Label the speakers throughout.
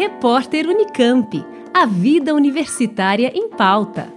Speaker 1: Repórter Unicamp. A vida universitária em pauta.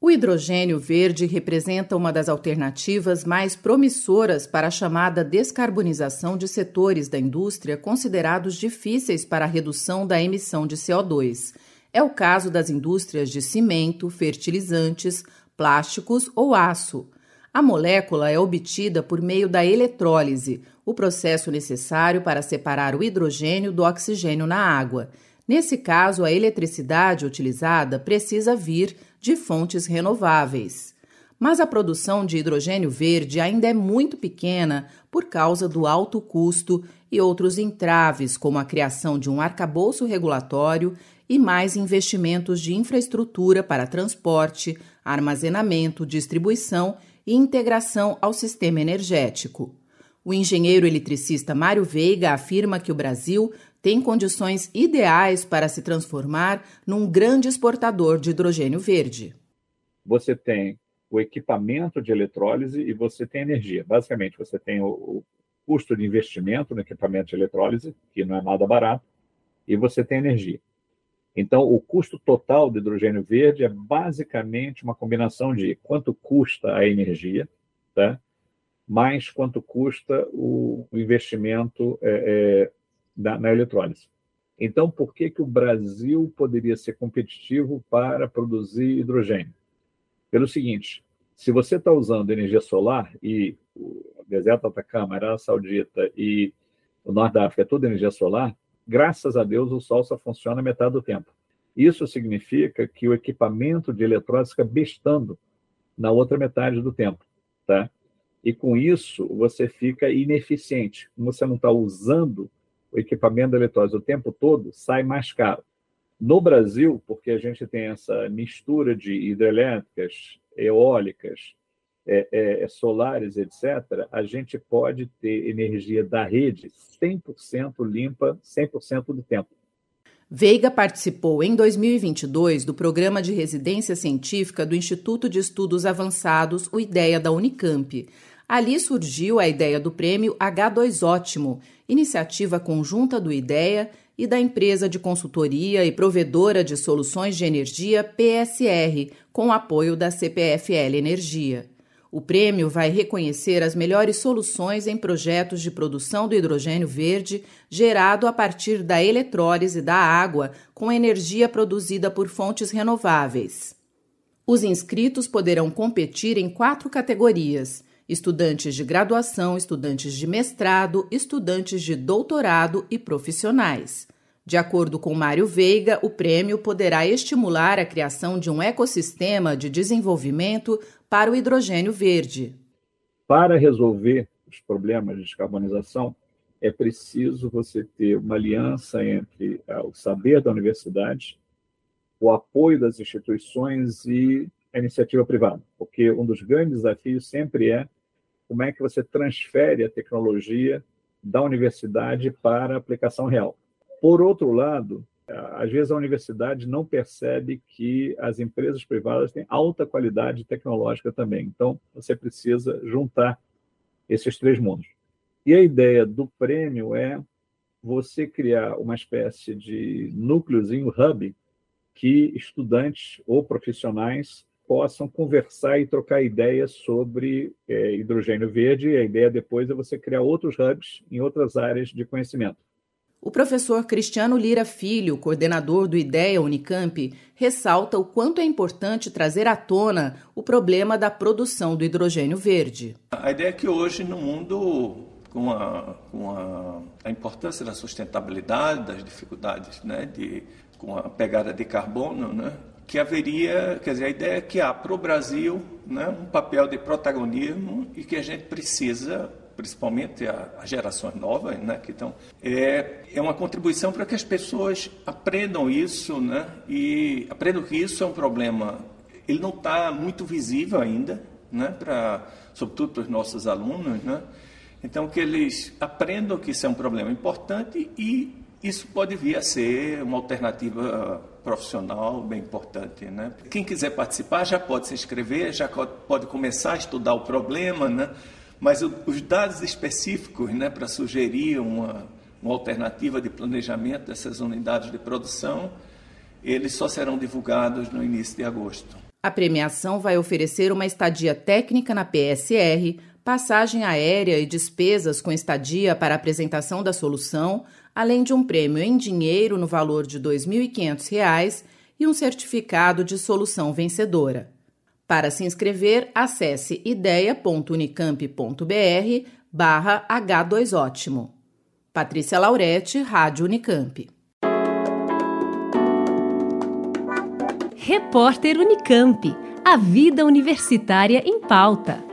Speaker 2: O hidrogênio verde representa uma das alternativas mais promissoras para a chamada descarbonização de setores da indústria considerados difíceis para a redução da emissão de CO2. É o caso das indústrias de cimento, fertilizantes, plásticos ou aço. A molécula é obtida por meio da eletrólise, o processo necessário para separar o hidrogênio do oxigênio na água. Nesse caso, a eletricidade utilizada precisa vir de fontes renováveis. Mas a produção de hidrogênio verde ainda é muito pequena por causa do alto custo e outros entraves, como a criação de um arcabouço regulatório e mais investimentos de infraestrutura para transporte, armazenamento, distribuição e integração ao sistema energético. O engenheiro eletricista Mário Veiga afirma que o Brasil tem condições ideais para se transformar num grande exportador de hidrogênio verde.
Speaker 3: Você tem o equipamento de eletrólise e você tem energia. Basicamente, você tem o, o custo de investimento no equipamento de eletrólise, que não é nada barato, e você tem energia. Então, o custo total do hidrogênio verde é basicamente uma combinação de quanto custa a energia, tá? mais quanto custa o, investimento é, é, na, eletrólise. Então, por que, que o Brasil poderia ser competitivo para produzir hidrogênio? Pelo seguinte, se você está usando energia solar e o deserto Atacama, Arábia Saudita e o Norte da África é toda energia solar, graças a Deus, o sol só funciona metade do tempo. Isso significa que o equipamento de eletrólise fica bestando na outra metade do tempo, tá? E com isso, você fica ineficiente. Você não está usando o equipamento eletrólise o tempo todo, sai mais caro. No Brasil, porque a gente tem essa mistura de hidrelétricas, eólicas, é, é, é solares, etc., a gente pode ter energia da rede 100% limpa 100% do tempo.
Speaker 2: Veiga participou em 2022 do programa de residência científica do Instituto de Estudos Avançados, o IDEA da Unicamp. Ali surgiu a ideia do prêmio H2 Ótimo, iniciativa conjunta do IDEA e da empresa de consultoria e provedora de soluções de energia PSR, com apoio da CPFL Energia. O prêmio vai reconhecer as melhores soluções em projetos de produção do hidrogênio verde gerado a partir da eletrólise da água com energia produzida por fontes renováveis. Os inscritos poderão competir em quatro categorias: estudantes de graduação, estudantes de mestrado, estudantes de doutorado e profissionais. De acordo com Mário Veiga, o prêmio poderá estimular a criação de um ecossistema de desenvolvimento para o hidrogênio verde.
Speaker 3: Para resolver os problemas de descarbonização, é preciso você ter uma aliança entre ah, o saber da universidade, o apoio das instituições e a iniciativa privada, porque um dos grandes desafios sempre é como é que você transfere a tecnologia da universidade para a aplicação real. Por outro lado, às vezes a universidade não percebe que as empresas privadas têm alta qualidade tecnológica também. Então, você precisa juntar esses três mundos. E a ideia do prêmio é você criar uma espécie de núcleozinho, hub, que estudantes ou profissionais possam conversar e trocar ideias sobre é, hidrogênio verde. E a ideia depois é você criar outros hubs em outras áreas de conhecimento.
Speaker 2: O professor Cristiano Lira Filho, coordenador do IDEA Unicamp, ressalta o quanto é importante trazer à tona o problema da produção do hidrogênio verde.
Speaker 4: A ideia é que hoje, no mundo, com a, com a, a importância da sustentabilidade, das dificuldades né, de, com a pegada de carbono, né, que haveria, quer dizer, a ideia é que há para o Brasil né, um papel de protagonismo e que a gente precisa principalmente as gerações novas, né, que estão, é, é uma contribuição para que as pessoas aprendam isso, né, e aprendam que isso é um problema. Ele não está muito visível ainda, né, para, sobretudo para os nossos alunos, né, então que eles aprendam que isso é um problema importante e isso pode vir a ser uma alternativa profissional bem importante, né? Quem quiser participar já pode se inscrever, já pode começar a estudar o problema, né? Mas os dados específicos né, para sugerir uma, uma alternativa de planejamento dessas unidades de produção, eles só serão divulgados no início de agosto.
Speaker 2: A premiação vai oferecer uma estadia técnica na PSR, passagem aérea e despesas com estadia para apresentação da solução, além de um prêmio em dinheiro no valor de R$ 2.500 e um certificado de solução vencedora. Para se inscrever, acesse ideia.unicamp.br barra H2Ótimo. Patrícia Lauretti, Rádio Unicamp.
Speaker 1: Repórter Unicamp. A vida universitária em pauta.